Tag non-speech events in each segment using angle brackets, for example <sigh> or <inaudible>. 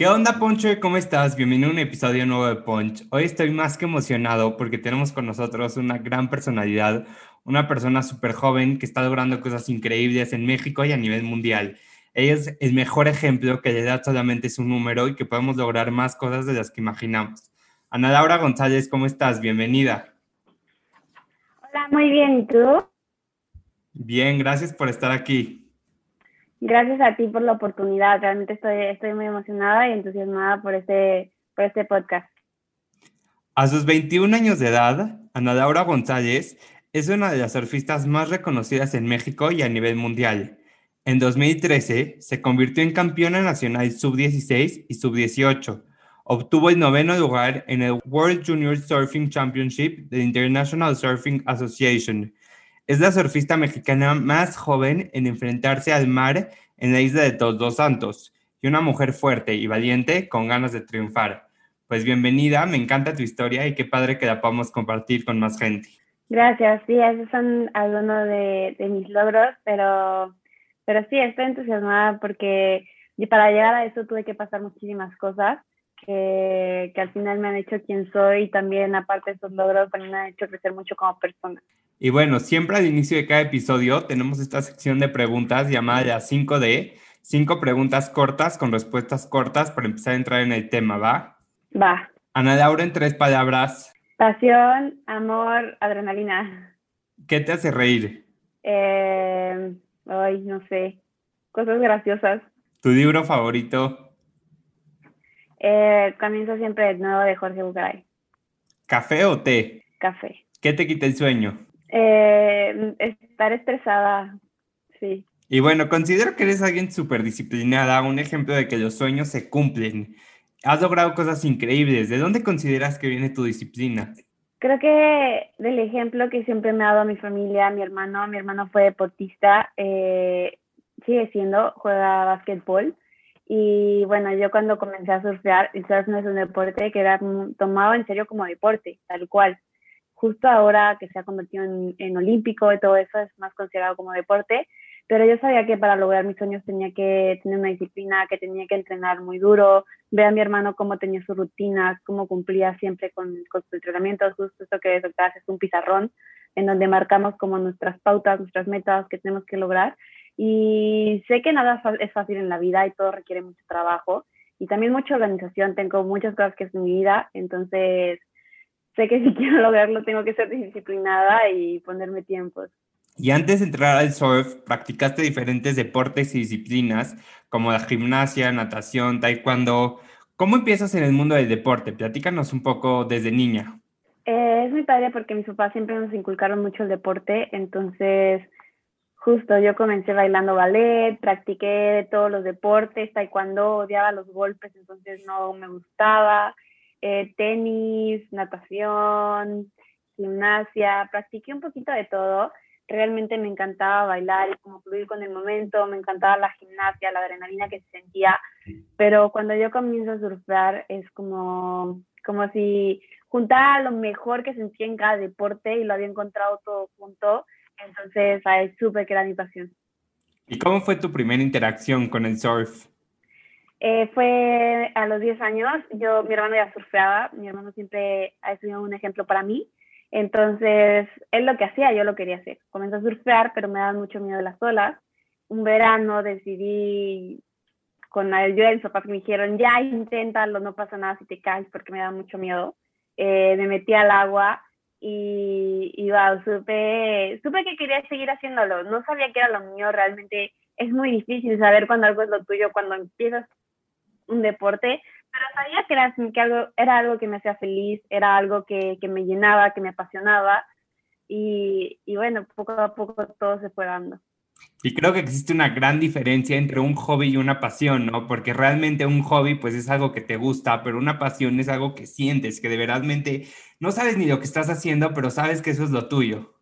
¿Qué onda, Poncho? ¿Cómo estás? Bienvenido a un episodio nuevo de Punch. Hoy estoy más que emocionado porque tenemos con nosotros una gran personalidad, una persona súper joven que está logrando cosas increíbles en México y a nivel mundial. Ella es el mejor ejemplo que la edad solamente es un número y que podemos lograr más cosas de las que imaginamos. Ana Laura González, ¿cómo estás? Bienvenida. Hola, muy bien. ¿Y tú? Bien, gracias por estar aquí. Gracias a ti por la oportunidad. Realmente estoy, estoy muy emocionada y entusiasmada por este, por este podcast. A sus 21 años de edad, Ana Laura González es una de las surfistas más reconocidas en México y a nivel mundial. En 2013 se convirtió en campeona nacional sub-16 y sub-18. Obtuvo el noveno lugar en el World Junior Surfing Championship de International Surfing Association es la surfista mexicana más joven en enfrentarse al mar en la isla de Todos Santos y una mujer fuerte y valiente con ganas de triunfar. Pues bienvenida, me encanta tu historia y qué padre que la podamos compartir con más gente. Gracias, sí, esos son algunos de, mis logros, pero, pero sí, estoy entusiasmada porque para llegar a eso tuve que pasar muchísimas cosas que, que al final me han hecho quien soy y también aparte de esos logros también me han hecho crecer mucho como persona. Y bueno, siempre al inicio de cada episodio tenemos esta sección de preguntas llamada la 5D, cinco preguntas cortas con respuestas cortas para empezar a entrar en el tema, ¿va? Va. Ana Laura, en tres palabras. Pasión, amor, adrenalina. ¿Qué te hace reír? Eh, ay, no sé. Cosas graciosas. ¿Tu libro favorito? Eh, comienzo siempre el nuevo de Jorge Bucaray. ¿Café o té? Café. ¿Qué te quita el sueño? Eh, estar estresada, sí. Y bueno, considero que eres alguien súper disciplinada, un ejemplo de que los sueños se cumplen. Has logrado cosas increíbles. ¿De dónde consideras que viene tu disciplina? Creo que del ejemplo que siempre me ha dado mi familia, mi hermano, mi hermano fue deportista, eh, sigue siendo, juega básquetbol. Y bueno, yo cuando comencé a surfear, el surf no es un deporte que era tomado en serio como deporte, tal cual justo ahora que se ha convertido en, olímpico y todo eso es más considerado como deporte, pero yo sabía que para lograr mis sueños tenía que tener una disciplina, que tenía que entrenar muy duro, ver a mi hermano cómo tenía sus rutinas, cómo cumplía siempre con, con sus entrenamientos, justo eso que hace es un pizarrón en donde marcamos como nuestras pautas, nuestras metas que tenemos que lograr. Y sé que nada es fácil en la vida y todo requiere mucho trabajo y también mucha organización. Tengo muchas cosas que en mi vida, entonces sé que <laughs> si quiero lograrlo tengo que ser disciplinada y ponerme tiempos. Y antes de entrar al surf, practicaste diferentes deportes y disciplinas como la gimnasia, natación, taekwondo. ¿Cómo empiezas en el mundo del deporte? Platícanos un poco desde niña. Eh, es muy padre porque mis papás siempre nos inculcaron mucho el deporte, entonces justo yo comencé bailando ballet, practiqué todos los deportes, taekwondo, odiaba los golpes, entonces no me gustaba. Eh, tenis, natación, gimnasia, practiqué un poquito de todo. Realmente me encantaba bailar y como fluir con el momento, me encantaba la gimnasia, la adrenalina que se sentía, pero cuando yo comienzo a surfear es como, como si juntara lo mejor que sentía en cada deporte y lo había encontrado todo junto, entonces ahí supe que era mi pasión. ¿Y cómo fue tu primera interacción con el surf? Eh, fue a los 10 años, yo, mi hermano ya surfeaba, mi hermano siempre ha sido un ejemplo para mí, entonces él lo que hacía, yo lo quería hacer. Comenzó a surfear, pero me daba mucho miedo las olas. Un verano decidí con la ayuda de mis papás que me dijeron, ya inténtalo, no pasa nada si te caes porque me da mucho miedo. Eh, me metí al agua y, y wow, supe, supe que quería seguir haciéndolo. No sabía que era lo mío, realmente es muy difícil saber cuando algo es lo tuyo, cuando empiezas un deporte, pero sabía que era, que algo, era algo que me hacía feliz, era algo que, que me llenaba, que me apasionaba. Y, y, bueno, poco a poco todo se fue dando. Y creo que existe una gran diferencia entre un hobby y una pasión, ¿no? Porque realmente un hobby pues es algo que te gusta, pero una pasión es algo que sientes, que de verdadmente no sabes ni lo que estás haciendo, pero sabes que eso es lo tuyo.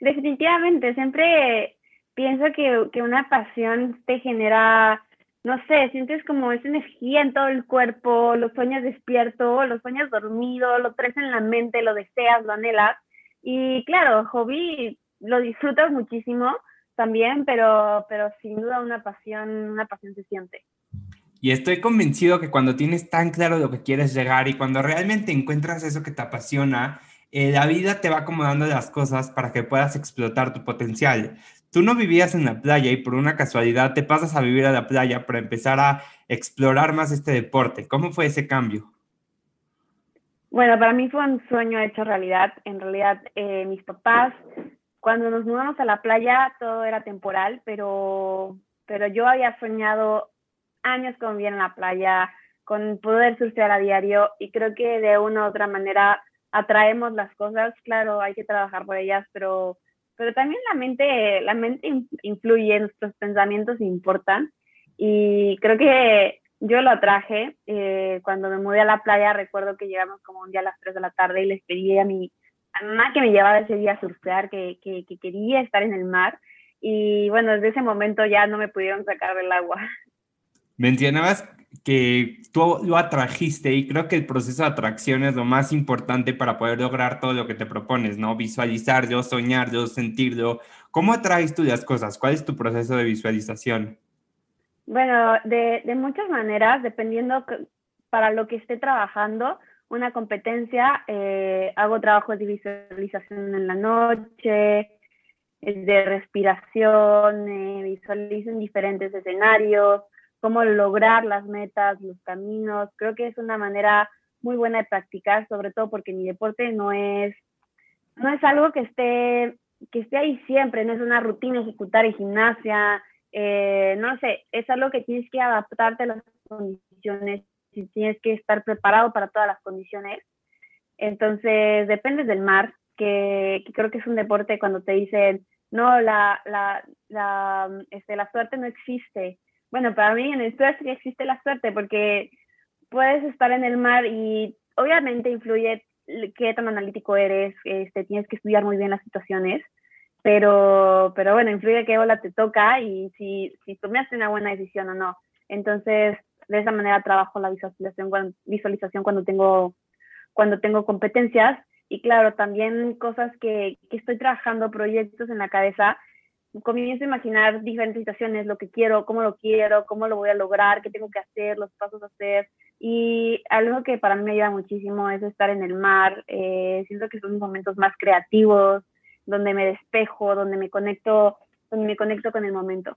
Definitivamente, siempre pienso que, que una pasión te genera, no sé, sientes como esa energía en todo el cuerpo, los sueños despierto, los sueños dormido, lo traes en la mente, lo deseas, lo anhelas. Y claro, hobby lo disfrutas muchísimo, también, pero, pero sin duda una pasión, una pasión se siente. Y estoy convencido que cuando tienes tan claro lo que quieres llegar y cuando realmente encuentras eso que te apasiona, eh, la vida te va acomodando las cosas para que puedas explotar tu potencial. Tú no vivías en la playa y por una casualidad te pasas a vivir a la playa para empezar a explorar más este deporte. ¿Cómo fue ese cambio? Bueno, para mí fue un sueño hecho realidad. En realidad, eh, mis papás cuando nos mudamos a la playa todo era temporal, pero, pero yo había soñado años con vivir en la playa, con poder surfear a diario y creo que de una u otra manera atraemos las cosas, claro, hay que trabajar por ellas, pero, pero también la mente, la mente influye, nuestros pensamientos importan y creo que yo lo atraje. Eh, cuando me mudé a la playa, recuerdo que llegamos como un día a las 3 de la tarde y les pedí a mi, a mamá que me llevaba ese día a surfear, que, que, quería estar en el mar. Y bueno, desde ese momento ya no me pudieron sacar del agua. Mencionabas que tú lo atrajiste y creo que el proceso de atracción es lo más importante para poder lograr todo lo que te propones, ¿no? Visualizarlo, soñarlo, sentirlo. ¿Cómo atraes tú las cosas? ¿Cuál es tu proceso de visualización? Bueno, de, de muchas maneras, dependiendo para lo que esté trabajando una competencia, eh, hago trabajos de visualización en la noche, de respiración, eh, visualizo en diferentes escenarios, cómo lograr las metas, los caminos. Creo que es una manera muy buena de practicar, sobre todo porque mi deporte no es, no es algo que esté, que esté ahí siempre, no es una rutina ejecutar en gimnasia, eh, no sé, es algo que tienes que adaptarte a las condiciones si tienes que estar preparado para todas las condiciones. Entonces, depende del mar, que, creo que es un deporte cuando te dicen, no, la, la, la, este, la suerte no existe. Bueno, para mí en el surf existe la suerte porque puedes estar en el mar y obviamente influye qué tan analítico eres, este, tienes que estudiar muy bien las situaciones, pero, pero bueno, influye qué ola te toca y si, si tomaste una buena decisión o no. Entonces, de esa manera trabajo la visualización, visualización cuando tengo, cuando tengo competencias y claro, también cosas que, que estoy trabajando, proyectos en la cabeza, comienzo a imaginar diferentes situaciones, lo que quiero, cómo lo quiero, cómo lo voy a lograr, qué tengo que hacer, los pasos a hacer. Y algo que para mí me ayuda muchísimo es estar en el mar. Eh, siento que son momentos más creativos, donde me despejo, donde me conecto, donde me conecto con el momento.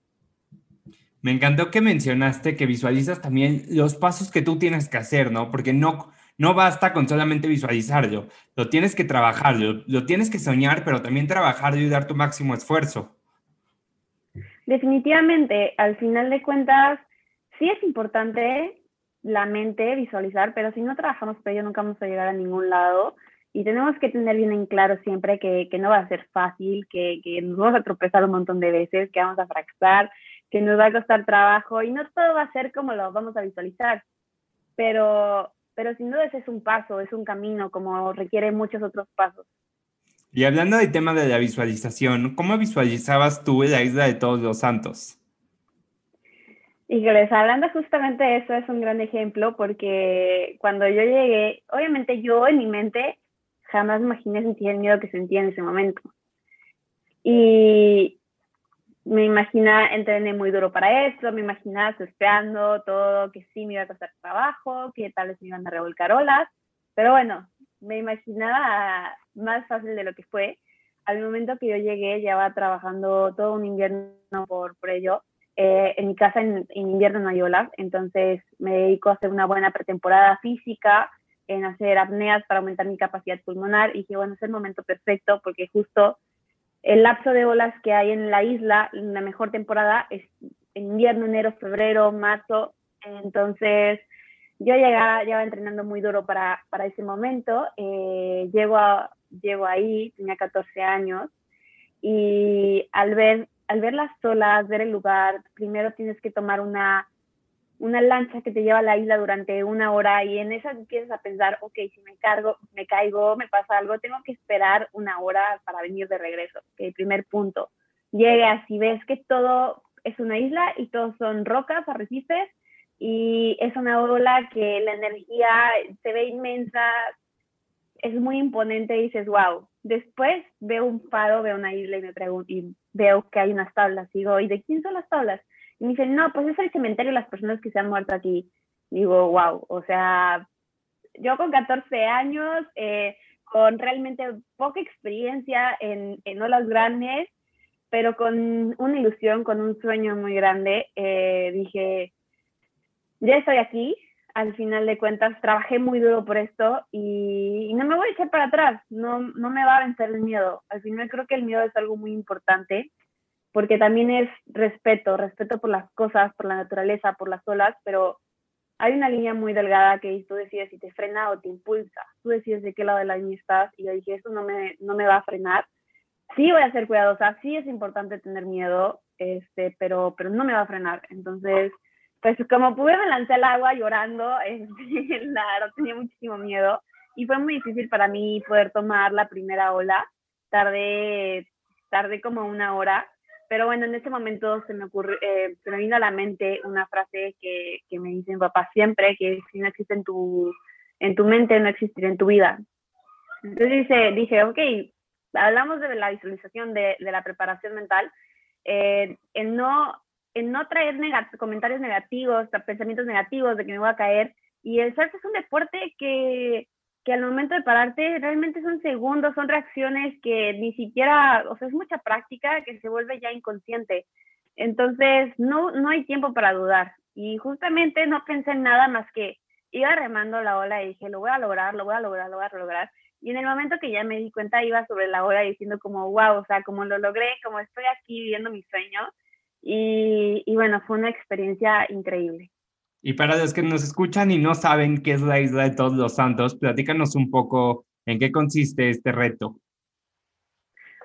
Me encantó que mencionaste que visualizas también los pasos que tú tienes que hacer, ¿no? Porque no, no basta con solamente visualizarlo, lo tienes que trabajar, lo, tienes que soñar, pero también trabajar y dar tu máximo esfuerzo. Definitivamente, al final de cuentas, sí es importante la mente visualizar, pero si no trabajamos por ello nunca vamos a llegar a ningún lado y tenemos que tener bien en claro siempre que, no va a ser fácil, que, que, nos vamos a tropezar un montón de veces, que vamos a fracasar, que nos va a costar trabajo y no todo va a ser como lo vamos a visualizar, pero, pero sin duda ese es un paso, es un camino, como requiere muchos otros pasos. Y hablando del tema de la visualización, ¿cómo visualizabas tú la isla de todos los santos? Híjoles, hablando justamente de eso es un gran ejemplo porque cuando yo llegué, obviamente yo en mi mente jamás imaginé sentir el miedo que sentía en ese momento. Y, me imaginaba, entrené muy duro para eso, me imaginaba surfeando todo, que sí me iba a costar trabajo, que tal vez me iban a revolcar olas, pero bueno, me imaginaba más fácil de lo que fue. Al momento que yo llegué, llevaba trabajando todo un invierno por, por ello. Eh, en mi casa en, invierno no hay olas, entonces me dedico a hacer una buena pretemporada física, en hacer apneas para aumentar mi capacidad pulmonar y dije, bueno, es el momento perfecto porque justo el lapso de olas que hay en la isla, la mejor temporada es invierno, enero, febrero, marzo. Entonces, yo llegaba, llevaba entrenando muy duro para, para ese momento. Eh, llego, a, llego ahí, tenía 14 años, y al ver al ver las olas, ver el lugar, primero tienes que tomar una, una lancha que te lleva a la isla durante una hora y en esa empiezas a pensar, ok, si me cargo, me caigo, me pasa algo, tengo que esperar una hora para venir de regreso. el primer punto. Llegas y ves que todo es una isla y todos son rocas, arrecifes y es una ola que la energía se ve inmensa, es muy imponente y dices, wow. Después veo un faro, veo una isla y me pregunto, y veo que hay unas tablas. Digo, ¿y de quién son las tablas? Y me dicen, no, pues es el cementerio de las personas que se han muerto aquí. Digo, wow, o sea, yo con 14 años, eh, con realmente poca experiencia en, en olas grandes, pero con una ilusión, con un sueño muy grande, eh, dije, ya estoy aquí, al final de cuentas trabajé muy duro por esto y, no me voy a echar para atrás, no, no me va a vencer el miedo. Al final creo que el miedo es algo muy importante porque también es respeto, respeto por las cosas, por la naturaleza, por las olas, pero hay una línea muy delgada que tú decides si te frena o te impulsa. Tú decides de qué lado de la línea estás y yo dije, esto no me, no me va a frenar. Sí voy a ser cuidadosa, sí es importante tener miedo, este, pero, pero no me va a frenar. Entonces, pues como pude me lancé al agua llorando, <laughs> este, tenía muchísimo miedo y fue muy difícil para mí poder tomar la primera ola. Tardé, tardé como una hora, pero bueno, en ese momento se me ocurrió, eh, se me vino a la mente una frase que, que me dice mi papá siempre, que si no existe en tu, en tu mente, no existirá en tu vida. Entonces dice, dije, ok, hablamos de la visualización, de, de la preparación mental, eh, en no en no traer comentarios negativos, pensamientos negativos de que me voy a caer. Y el surf es un deporte que, que al momento de pararte realmente son segundos, son reacciones que ni siquiera, o sea, es mucha práctica que se vuelve ya inconsciente. Entonces, no, no hay tiempo para dudar. Y justamente no pensé en nada más que iba remando la ola y dije, lo voy a lograr, lo voy a lograr, lo voy a lograr. Y en el momento que ya me di cuenta, iba sobre la ola diciendo como, wow, o sea, como lo logré, como estoy aquí viviendo mi sueño, y, bueno, fue una experiencia increíble. Y para los que nos escuchan y no saben qué es la Isla de Todos los Santos, platícanos un poco en qué consiste este reto.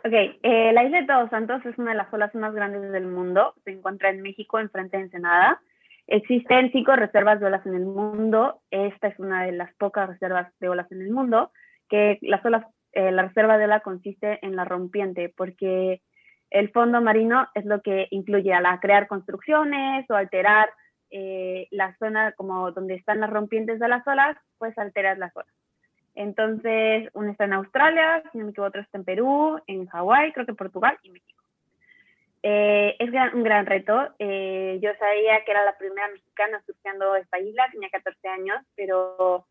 Ok, eh, la Isla de Todos Santos es una de las olas más grandes del mundo. Se encuentra en México, enfrente de Ensenada. Existen cinco reservas de olas en el mundo. Esta es una de las pocas reservas de olas en el mundo. Que las olas, eh, la reserva de ola consiste en la rompiente, porque el fondo marino es lo que incluye a la crear construcciones o alterar eh, la zona como donde están las rompientes de las olas, pues alterar las olas. Entonces, uno está en Australia, si no me equivoco, otro está en Perú, en Hawái, creo que Portugal y México. Eh, es un gran reto. Eh, yo sabía que era la primera mexicana surfeando esta isla, tenía 14 años, pero,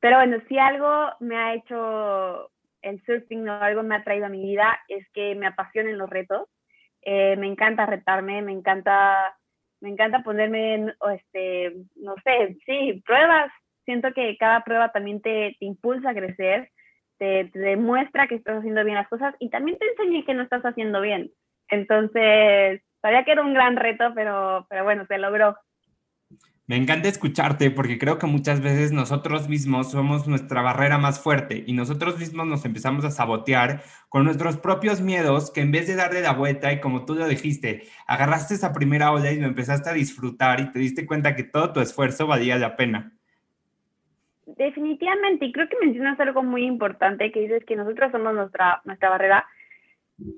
pero bueno, si algo me ha hecho el surfing no algo me ha traído a mi vida es que me apasionen los retos. Eh, me encanta retarme, me encanta, me encanta ponerme, este, no sé, sí, pruebas. Siento que cada prueba también te, impulsa a crecer, te, te, demuestra que estás haciendo bien las cosas y también te enseña que no estás haciendo bien. Entonces, sabía que era un gran reto, pero, pero bueno, se logró. Me encanta escucharte porque creo que muchas veces nosotros mismos somos nuestra barrera más fuerte y nosotros mismos nos empezamos a sabotear con nuestros propios miedos que en vez de darle la vuelta y como tú lo dijiste, agarraste esa primera ola y lo empezaste a disfrutar y te diste cuenta que todo tu esfuerzo valía la pena. Definitivamente, y creo que mencionas algo muy importante que dices que nosotros somos nuestra, nuestra barrera.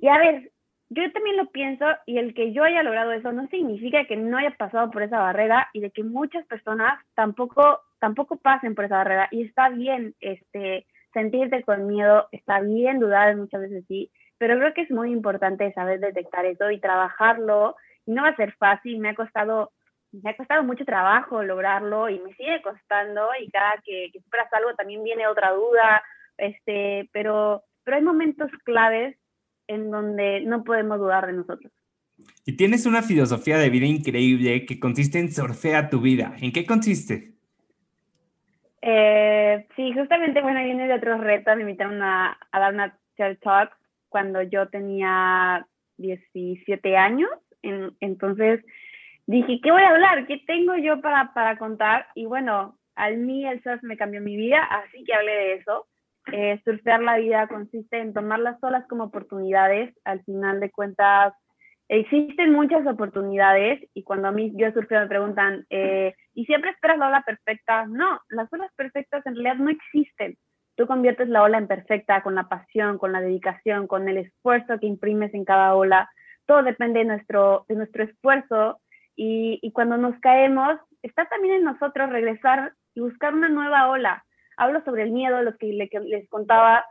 Y a ver, yo también lo pienso y el que yo haya logrado eso no significa que no haya pasado por esa barrera y de que muchas personas tampoco, tampoco pasen por esa barrera. Y está bien este, sentirte con miedo, está bien dudar muchas veces sí, pero creo que es muy importante saber detectar eso y trabajarlo. Y no va a ser fácil, me ha costado me ha costado mucho trabajo lograrlo y me sigue costando y cada que, que superas algo también viene otra duda, este, pero, pero hay momentos claves en donde no podemos dudar de nosotros. Y tienes una filosofía de vida increíble que consiste en surfear tu vida. ¿En qué consiste? Eh, sí, justamente, bueno, viene de otros retos. Me invitaron a, dar una TED Talk cuando yo tenía 17 años. entonces dije, ¿qué voy a hablar? ¿Qué tengo yo para, para contar? Y bueno, al mí el surf me cambió mi vida, así que hablé de eso. Eh, surfear la vida consiste en tomar las olas como oportunidades. Al final de cuentas, existen muchas oportunidades y cuando a mí yo surfeo me preguntan, eh, ¿y siempre esperas la ola perfecta? No, las olas perfectas en realidad no existen. Tú conviertes la ola en perfecta con la pasión, con la dedicación, con el esfuerzo que imprimes en cada ola. Todo depende de nuestro, de nuestro esfuerzo y, y cuando nos caemos, está también en nosotros regresar y buscar una nueva ola. Hablo sobre el miedo, lo que, les contaba,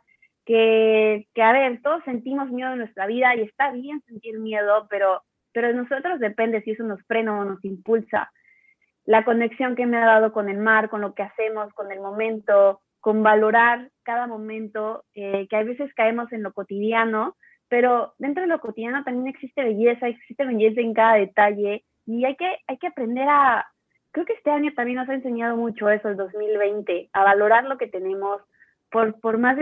que, que, a ver, todos sentimos miedo en nuestra vida y está bien sentir miedo, pero, pero de nosotros depende si eso nos frena o nos impulsa. La conexión que me ha dado con el mar, con lo que hacemos, con el momento, con valorar cada momento, eh, que a veces caemos en lo cotidiano, pero dentro de lo cotidiano también existe belleza, existe belleza en cada detalle y hay que, hay que aprender a, creo que este año también nos ha enseñado mucho eso, el 2020, a valorar lo que tenemos, por, por más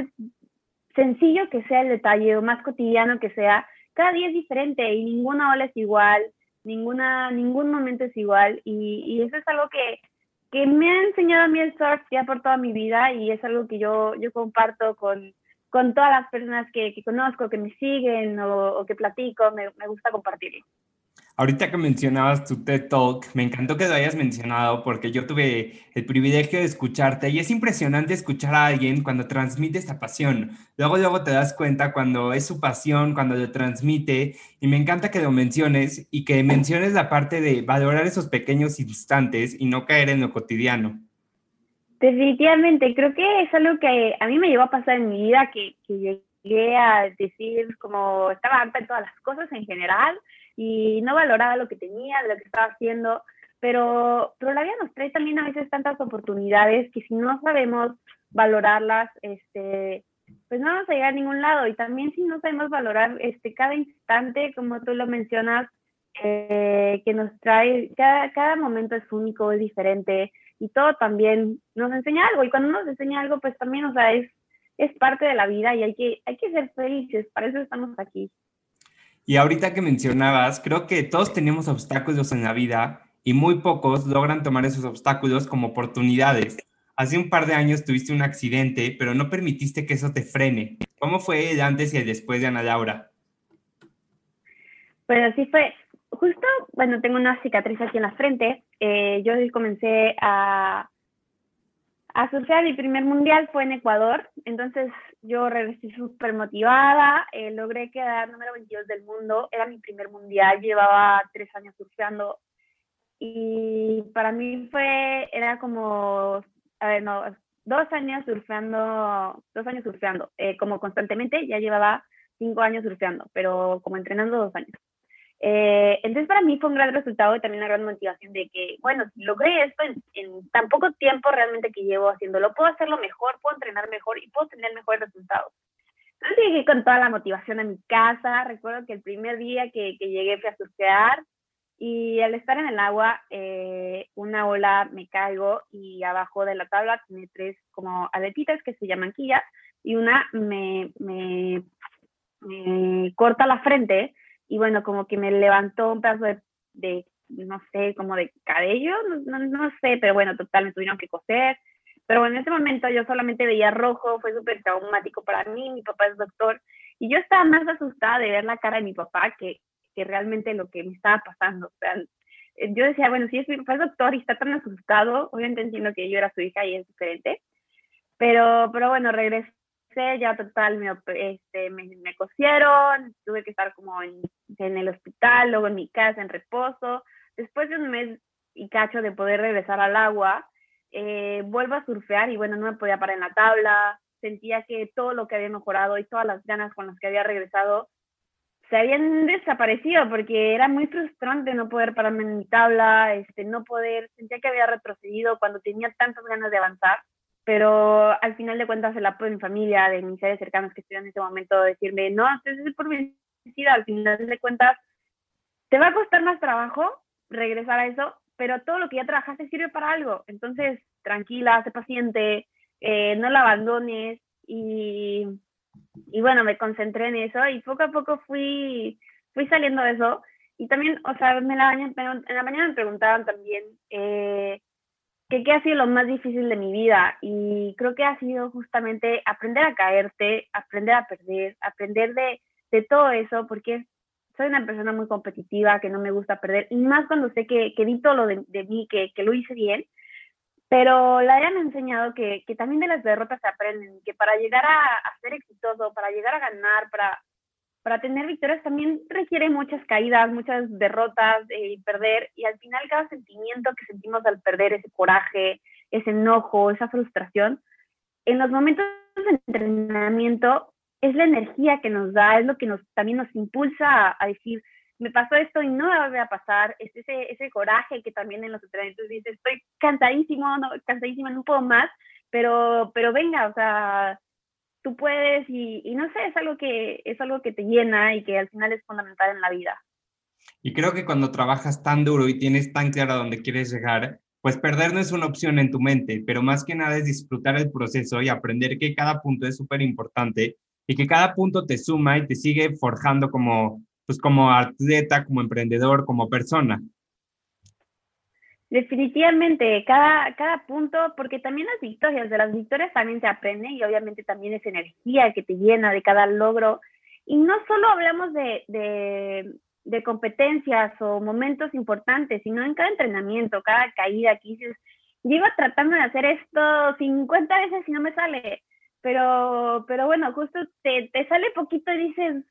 sencillo que sea el detalle o más cotidiano que sea, cada día es diferente y ninguna ola es igual, ninguna, ningún momento es igual y, y eso es algo que, que me ha enseñado a mí el surf ya por toda mi vida y es algo que yo, yo comparto con, con todas las personas que, que conozco, que me siguen o, o que platico, me, me gusta compartirlo. Ahorita que mencionabas tu TED Talk, me encantó que lo hayas mencionado porque yo tuve el privilegio de escucharte y es impresionante escuchar a alguien cuando transmite esta pasión. Luego, luego te das cuenta cuando es su pasión, cuando lo transmite y me encanta que lo menciones y que menciones la parte de valorar esos pequeños instantes y no caer en lo cotidiano. Definitivamente, creo que es algo que a mí me llevó a pasar en mi vida, que, que llegué a decir como estaba harta todas las cosas en general y no valoraba lo que tenía, de lo que estaba haciendo, pero, pero la vida nos trae también a veces tantas oportunidades que si no sabemos valorarlas, este, pues no vamos a llegar a ningún lado. Y también si no sabemos valorar este, cada instante, como tú lo mencionas, eh, que nos trae, cada, cada momento es único, es diferente y todo también nos enseña algo. Y cuando nos enseña algo, pues también, o sea, es, es parte de la vida y hay que, hay que ser felices, para eso estamos aquí. Y ahorita que mencionabas, creo que todos tenemos obstáculos en la vida y muy pocos logran tomar esos obstáculos como oportunidades. Hace un par de años tuviste un accidente, pero no permitiste que eso te frene. ¿Cómo fue el antes y el después de Ana Laura? Pues así fue. Justo, bueno, tengo una cicatriz aquí en la frente. Eh, yo comencé a, a surfear. Mi primer mundial fue en Ecuador. Entonces yo regresé súper motivada, eh, logré quedar número 22 del mundo, era mi primer mundial, llevaba tres años surfeando y para mí fue, era como, a ver, no, dos años surfeando, dos años surfeando, eh, como constantemente, ya llevaba cinco años surfeando, pero como entrenando dos años. Eh, entonces para mí fue un gran resultado y también una gran motivación de que, bueno, si logré esto en, tan poco tiempo realmente que llevo haciéndolo, puedo hacerlo mejor, puedo entrenar mejor y puedo tener mejores resultados. Entonces llegué con toda la motivación a mi casa, recuerdo que el primer día que, que llegué fui a surfear y al estar en el agua, eh, una ola me caigo y abajo de la tabla tiene tres como aletitas que se llaman quillas y una me, me, me corta la frente y bueno, como que me levantó un pedazo de, no sé, como de cabello, no, no, sé, pero bueno, total, me tuvieron que coser. Pero bueno, en ese momento yo solamente veía rojo, fue súper traumático para mí, mi papá es doctor, y yo estaba más asustada de ver la cara de mi papá que, que realmente lo que me estaba pasando. Yo decía, bueno, si es mi papá es doctor y está tan asustado, obviamente entiendo que yo era su hija y es diferente, pero, pero bueno, regresé ya total, me, este, me, me, cosieron, tuve que estar como en, el hospital, luego en mi casa en reposo. Después de un mes y cacho de poder regresar al agua, eh, vuelvo a surfear y bueno, no me podía parar en la tabla, sentía que todo lo que había mejorado y todas las ganas con las que había regresado se habían desaparecido porque era muy frustrante no poder pararme en mi tabla, este, no poder, sentía que había retrocedido cuando tenía tantas ganas de avanzar pero al final de cuentas el apoyo de mi familia, de mis seres cercanos que estuvieron en ese momento, decirme, no, es por vencida, al final de cuentas te va a costar más trabajo regresar a eso, pero todo lo que ya trabajaste sirve para algo, entonces tranquila, sé paciente, eh, no la abandones y, y bueno, me concentré en eso y poco a poco fui, fui saliendo de eso. Y también, o sea, me la, en la mañana me preguntaban también, eh, que ha sido lo más difícil de mi vida y creo que ha sido justamente aprender a caerte, aprender a perder, aprender de, de todo eso, porque soy una persona muy competitiva, que no me gusta perder, y más cuando sé que, que di todo lo de, mí, que, que, lo hice bien. Pero la vida me ha enseñado que, que, también de las derrotas se aprenden, que para llegar a ser exitoso, para llegar a ganar, para, para tener victorias también requiere muchas caídas, muchas derrotas eh, perder. Y al final cada sentimiento que sentimos al perder, ese coraje, ese enojo, esa frustración, en los momentos de entrenamiento es la energía que nos da, es lo que también nos impulsa a, decir, me pasó esto y no me va a pasar, es ese, ese coraje que también en los entrenamientos dice, estoy cansadísimo, no, cansadísima, no puedo más, pero, pero venga, o sea, tú puedes y, no sé, es algo, que, es algo que te llena y que al final es fundamental en la vida. Y creo que cuando trabajas tan duro y tienes tan claro a dónde quieres llegar, pues perder no es una opción en tu mente, pero más que nada es disfrutar el proceso y aprender que cada punto es súper importante y que cada punto te suma y te sigue forjando como, pues como atleta, como emprendedor, como persona. Definitivamente, cada, cada punto, porque también las victorias, de las victorias también se aprende y obviamente también es energía que te llena de cada logro. Y no solo hablamos de, de, competencias o momentos importantes, sino en cada entrenamiento, cada caída que dices, llevo tratando de hacer esto 50 veces y no me sale, pero, pero bueno, justo te, te sale poquito y dices,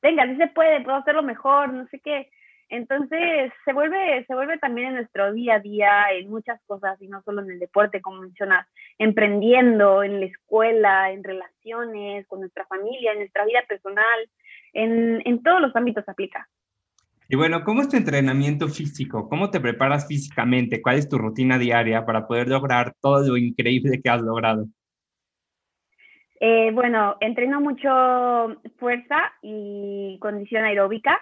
venga, si se puede, puedo hacerlo mejor, no sé qué. Entonces se vuelve, se vuelve también en nuestro día a día en muchas cosas y no solo en el deporte, como mencionas, emprendiendo, en la escuela, en relaciones, con nuestra familia, en nuestra vida personal, en, en todos los ámbitos se aplica. Y bueno, ¿cómo es tu entrenamiento físico? ¿Cómo te preparas físicamente? ¿Cuál es tu rutina diaria para poder lograr todo lo increíble que has logrado? Eh, bueno, entreno mucho fuerza y condición aeróbica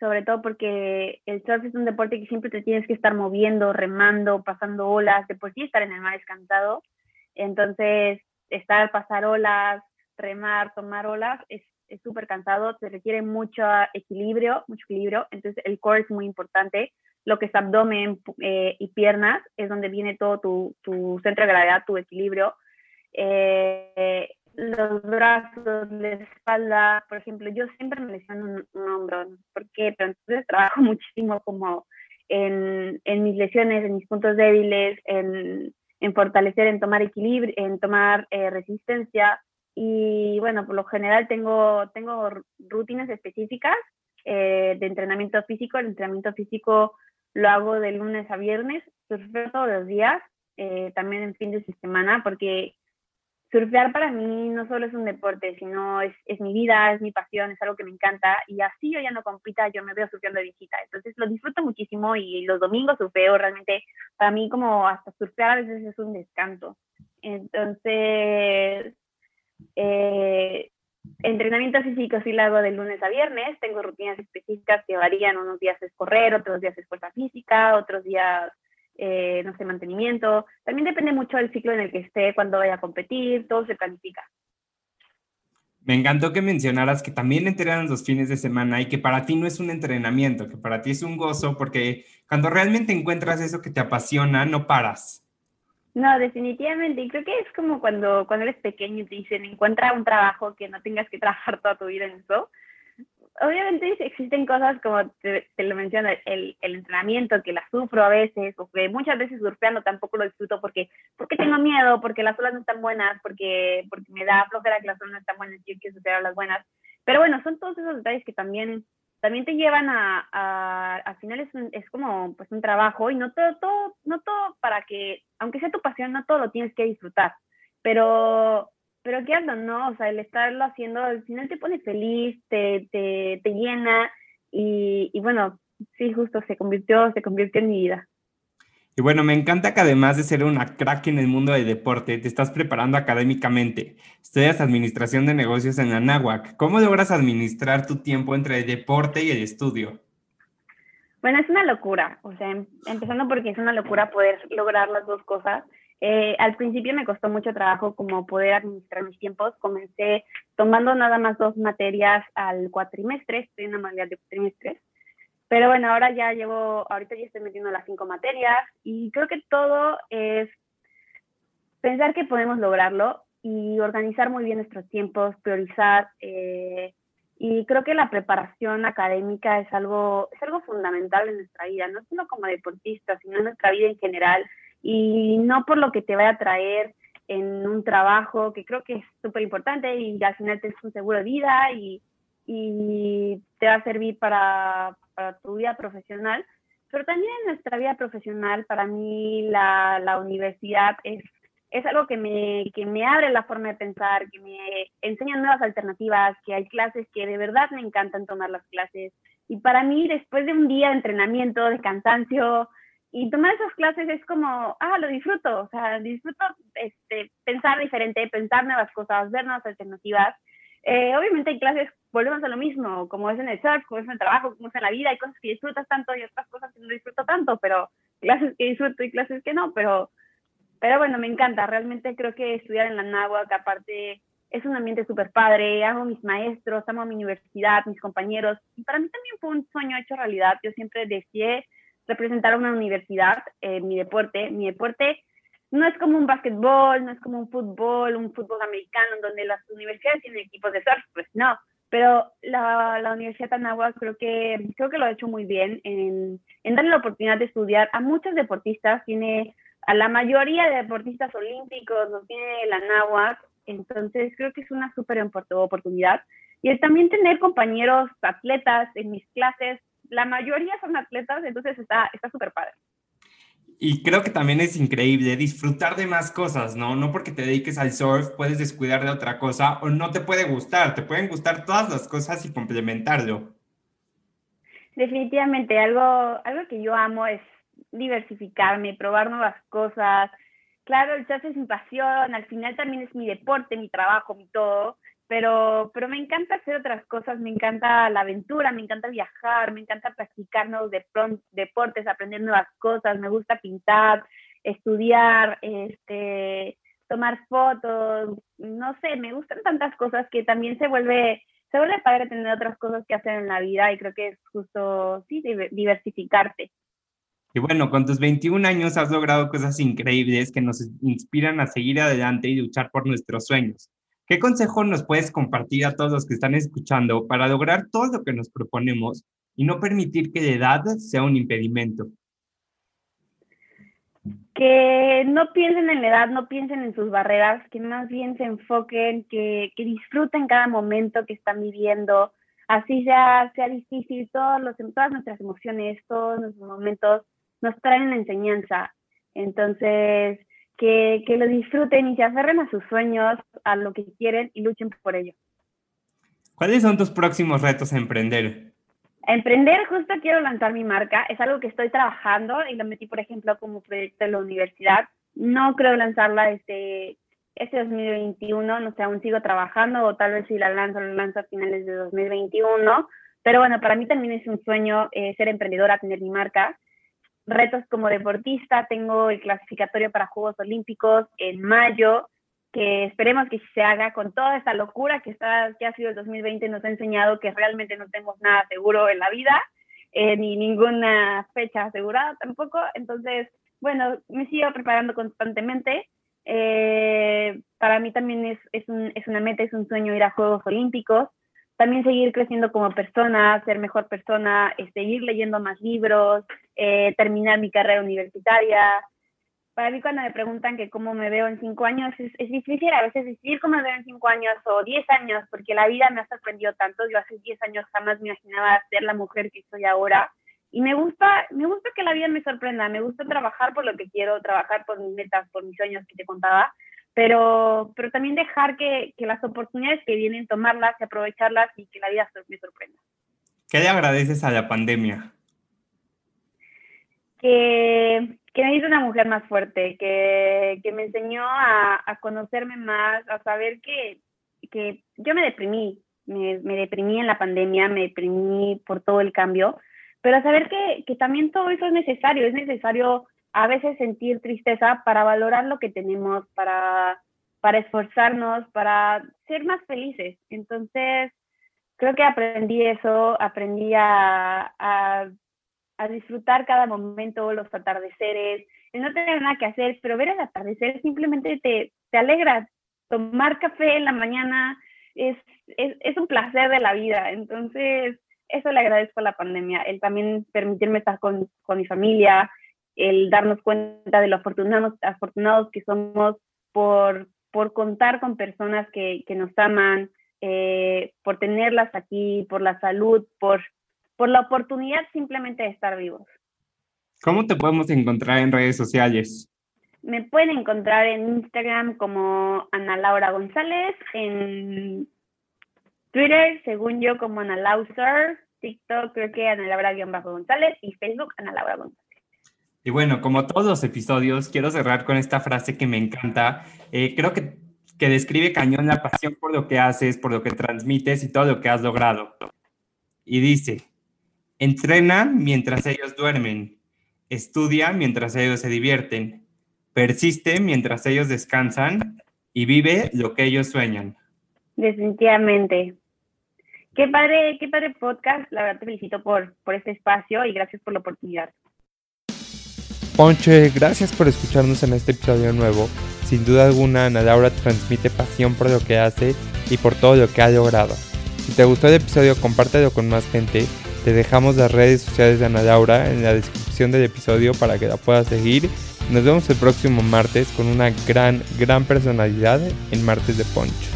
sobre todo porque el surf es un deporte que siempre te tienes que estar moviendo, remando, pasando olas, de por sí estar en el mar es cansado. Entonces, estar, pasar olas, remar, tomar olas, es súper cansado, se requiere mucho equilibrio, mucho equilibrio, entonces el core es muy importante. Lo que es abdomen eh, y piernas es donde viene todo tu, tu centro de gravedad, tu equilibrio. Eh, los brazos, la espalda, por ejemplo, yo siempre me lesiono un, un hombro, por qué, pero entonces trabajo <laughs> muchísimo como en, en mis lesiones, en mis puntos débiles, en, en fortalecer, en tomar equilibrio, en tomar eh, resistencia. Y bueno, por lo general tengo, tengo rutinas específicas eh, de entrenamiento físico. El entrenamiento físico lo hago de lunes a viernes, surfeo todos los días, eh, también en fin de semana, porque surfear para mí no solo es un deporte, sino es, mi vida, es mi pasión, es algo que me encanta y así yo ya no compita, yo me veo surfeando de viejita. Entonces lo disfruto muchísimo y los domingos surfeo realmente, para mí como hasta surfear a veces es un descanso. Entonces, eh, entrenamiento físico sí lo hago de lunes a viernes, tengo rutinas específicas que varían, unos días es correr, otros días es fuerza física, otros días eh, no sé, mantenimiento. También depende mucho del ciclo en el que esté, cuando vaya a competir, todo se planifica. Me encantó que mencionaras que también entrenas los fines de semana y que para ti no es un entrenamiento, que para ti es un gozo, porque cuando realmente encuentras eso que te apasiona, no paras. No, definitivamente. Y creo que es como cuando, cuando eres pequeño y te dicen, encuentra un trabajo que no tengas que trabajar toda tu vida en eso obviamente existen cosas como te, lo menciona, el, entrenamiento, que la sufro a veces, o que muchas veces surfeando tampoco lo disfruto porque, porque tengo miedo, porque las olas no están buenas, porque, porque me da flojera que las olas no están buenas y yo quiero surfear las buenas. Pero bueno, son todos esos detalles que también, también te llevan a, a al final es, es como pues un trabajo y no todo, todo, no todo para que, aunque sea tu pasión, no todo lo tienes que disfrutar. Pero pero qué ando, ¿no? O sea, el estarlo haciendo al final te pone feliz, te, te, te llena y, y, bueno, sí, justo se convirtió, se convirtió en mi vida. Y bueno, me encanta que además de ser una crack en el mundo del deporte, te estás preparando académicamente. Estudias administración de negocios en Anáhuac. ¿Cómo logras administrar tu tiempo entre el deporte y el estudio? Bueno, es una locura, o sea, em, empezando porque es una locura poder lograr las dos cosas. Eh, al principio me costó mucho trabajo como poder administrar mis tiempos. Comencé tomando nada más dos materias al cuatrimestre, estoy en una modalidad de cuatrimestres. Pero bueno, ahora ya llevo, ahorita ya estoy metiendo las cinco materias y creo que todo es pensar que podemos lograrlo y organizar muy bien nuestros tiempos, priorizar, eh, Y creo que la preparación académica es algo, es algo fundamental en nuestra vida, no solo como deportista, sino en nuestra vida en general. Y no por lo que te vaya a traer en un trabajo, que creo que es súper importante y al final te es un seguro de vida y, y te va a servir para, para, tu vida profesional. Pero también en nuestra vida profesional, para mí la, la universidad es es algo que me, que me abre la forma de pensar, que me enseña nuevas alternativas, que hay clases que de verdad me encantan tomar las clases. Y para mí, después de un día de entrenamiento, de cansancio, y tomar esas clases es como, ah, lo disfruto, o sea, disfruto este, pensar diferente, pensar nuevas cosas, ver nuevas alternativas. Eh, obviamente hay clases, volvemos a lo mismo, como es en el surf, como es en el trabajo, como es en la vida, hay cosas que disfrutas tanto y otras cosas que no disfruto tanto, pero clases que disfruto y clases que no, pero pero bueno, me encanta, realmente creo que estudiar en la que aparte es un ambiente súper padre, amo mis maestros, amo mi universidad, mis compañeros, y para mí también fue un sueño hecho realidad, yo siempre deseé representar a una universidad en mi deporte, mi deporte no es como un básquetbol, no es como un fútbol, un fútbol americano, donde las universidades tienen equipos de surf, pues no, pero la, la Universidad de Anáhuac creo que, creo que lo ha hecho muy bien en, en darle la oportunidad de estudiar a muchos deportistas, tiene a la mayoría de deportistas olímpicos los tiene la NAWAC, entonces creo que es una súper oportunidad. Y también tener compañeros atletas en mis clases, la mayoría son atletas, entonces está súper padre. Y creo que también es increíble disfrutar de más cosas, ¿no? No porque te dediques al surf puedes descuidar de otra cosa o no te puede gustar, te pueden gustar todas las cosas y complementarlo. Definitivamente, algo, algo que yo amo es diversificarme, probar nuevas cosas. Claro, el surf es mi pasión, al final también es mi deporte, mi trabajo, mi todo, pero, pero me encanta hacer otras cosas, me encanta la aventura, me encanta viajar, me encanta practicar nuevos deportes, aprender nuevas cosas, me gusta pintar, estudiar, este, tomar fotos, no sé, me gustan tantas cosas que también se vuelve, se vuelve padre tener otras cosas que hacer en la vida y creo que es justo, sí, diversificarte. Y bueno, con tus 21 años has logrado cosas increíbles que nos inspiran a seguir adelante y luchar por nuestros sueños. ¿Qué consejo nos puedes compartir a todos los que están escuchando para lograr todo lo que nos proponemos y no permitir que la edad sea un impedimento? Que no piensen en la edad, no piensen en sus barreras, que más bien se enfoquen, que, disfruten cada momento que están viviendo, así sea, sea difícil, todos los, todas nuestras emociones, todos nuestros momentos, nos traen la enseñanza. Entonces, que, que lo disfruten y se aferren a sus sueños, a lo que quieren y luchen por ello. ¿Cuáles son tus próximos retos a emprender? emprender, justo quiero lanzar mi marca. Es algo que estoy trabajando y lo metí, por ejemplo, como proyecto de la universidad. No creo lanzarla este, este 2021, no sé, aún sigo trabajando o tal vez si la lanzo, la lanzo a finales de 2021. Pero bueno, para mí también es un sueño eh, ser emprendedora, tener mi marca retos como deportista, tengo el clasificatorio para Juegos Olímpicos en mayo, que esperemos que se haga con toda esta locura que, está, que ha sido el 2020, nos ha enseñado que realmente no tenemos nada seguro en la vida, eh, ni ninguna fecha asegurada tampoco. Entonces, bueno, me sigo preparando constantemente. Eh, para mí también es, es, un, es una meta, es un sueño ir a Juegos Olímpicos también seguir creciendo como persona, ser mejor persona, seguir leyendo más libros, eh, terminar mi carrera universitaria. Para mí cuando me preguntan que cómo me veo en cinco años, es, es, difícil a veces decir cómo me veo en cinco años o diez años, porque la vida me ha sorprendido tanto. Yo hace diez años jamás me imaginaba ser la mujer que soy ahora. Y me gusta, me gusta que la vida me sorprenda, me gusta trabajar por lo que quiero, trabajar por mis metas, por mis sueños que te contaba pero, pero también dejar que, que las oportunidades que vienen, tomarlas y aprovecharlas y que la vida me sorprenda. ¿Qué le agradeces a la pandemia? Que, que me hizo una mujer más fuerte, que, que me enseñó a, a, conocerme más, a saber que, que yo me deprimí, me, me, deprimí en la pandemia, me deprimí por todo el cambio, pero a saber que, que también todo eso es necesario, es necesario a veces sentir tristeza para valorar lo que tenemos, para, para esforzarnos, para ser más felices. Entonces, creo que aprendí eso, aprendí a, a, disfrutar cada momento, los atardeceres, no tener nada que hacer, pero ver el atardecer simplemente te, te alegra. Tomar café en la mañana, es, es, es un placer de la vida. Entonces, eso le agradezco a la pandemia, el también permitirme estar con, con mi familia, el darnos cuenta de lo afortunados, afortunados que somos por, por contar con personas que, que nos aman, eh, por tenerlas aquí, por la salud, por, por la oportunidad simplemente de estar vivos. ¿Cómo te podemos encontrar en redes sociales? Me pueden encontrar en Instagram como Ana Laura González, en Twitter, según yo, como Ana Lauser, TikTok creo que Ana Laura-González y Facebook Ana Laura González. Y bueno, como todos los episodios, quiero cerrar con esta frase que me encanta. Eh, creo que, que describe cañón la pasión por lo que haces, por lo que transmites y todo lo que has logrado. Y dice, entrena mientras ellos duermen, estudia mientras ellos se divierten, persiste mientras ellos descansan y vive lo que ellos sueñan. Definitivamente. Qué padre, qué padre podcast. La verdad te felicito por, por este espacio y gracias por la oportunidad. Ponche, gracias por escucharnos en este episodio nuevo. Sin duda alguna, Ana Laura transmite pasión por lo que hace y por todo lo que ha logrado. Si te gustó el episodio, compártelo con más gente. Te dejamos las redes sociales de Ana Laura en la descripción del episodio para que la puedas seguir. Nos vemos el próximo martes con una gran, gran personalidad en Martes de Poncho.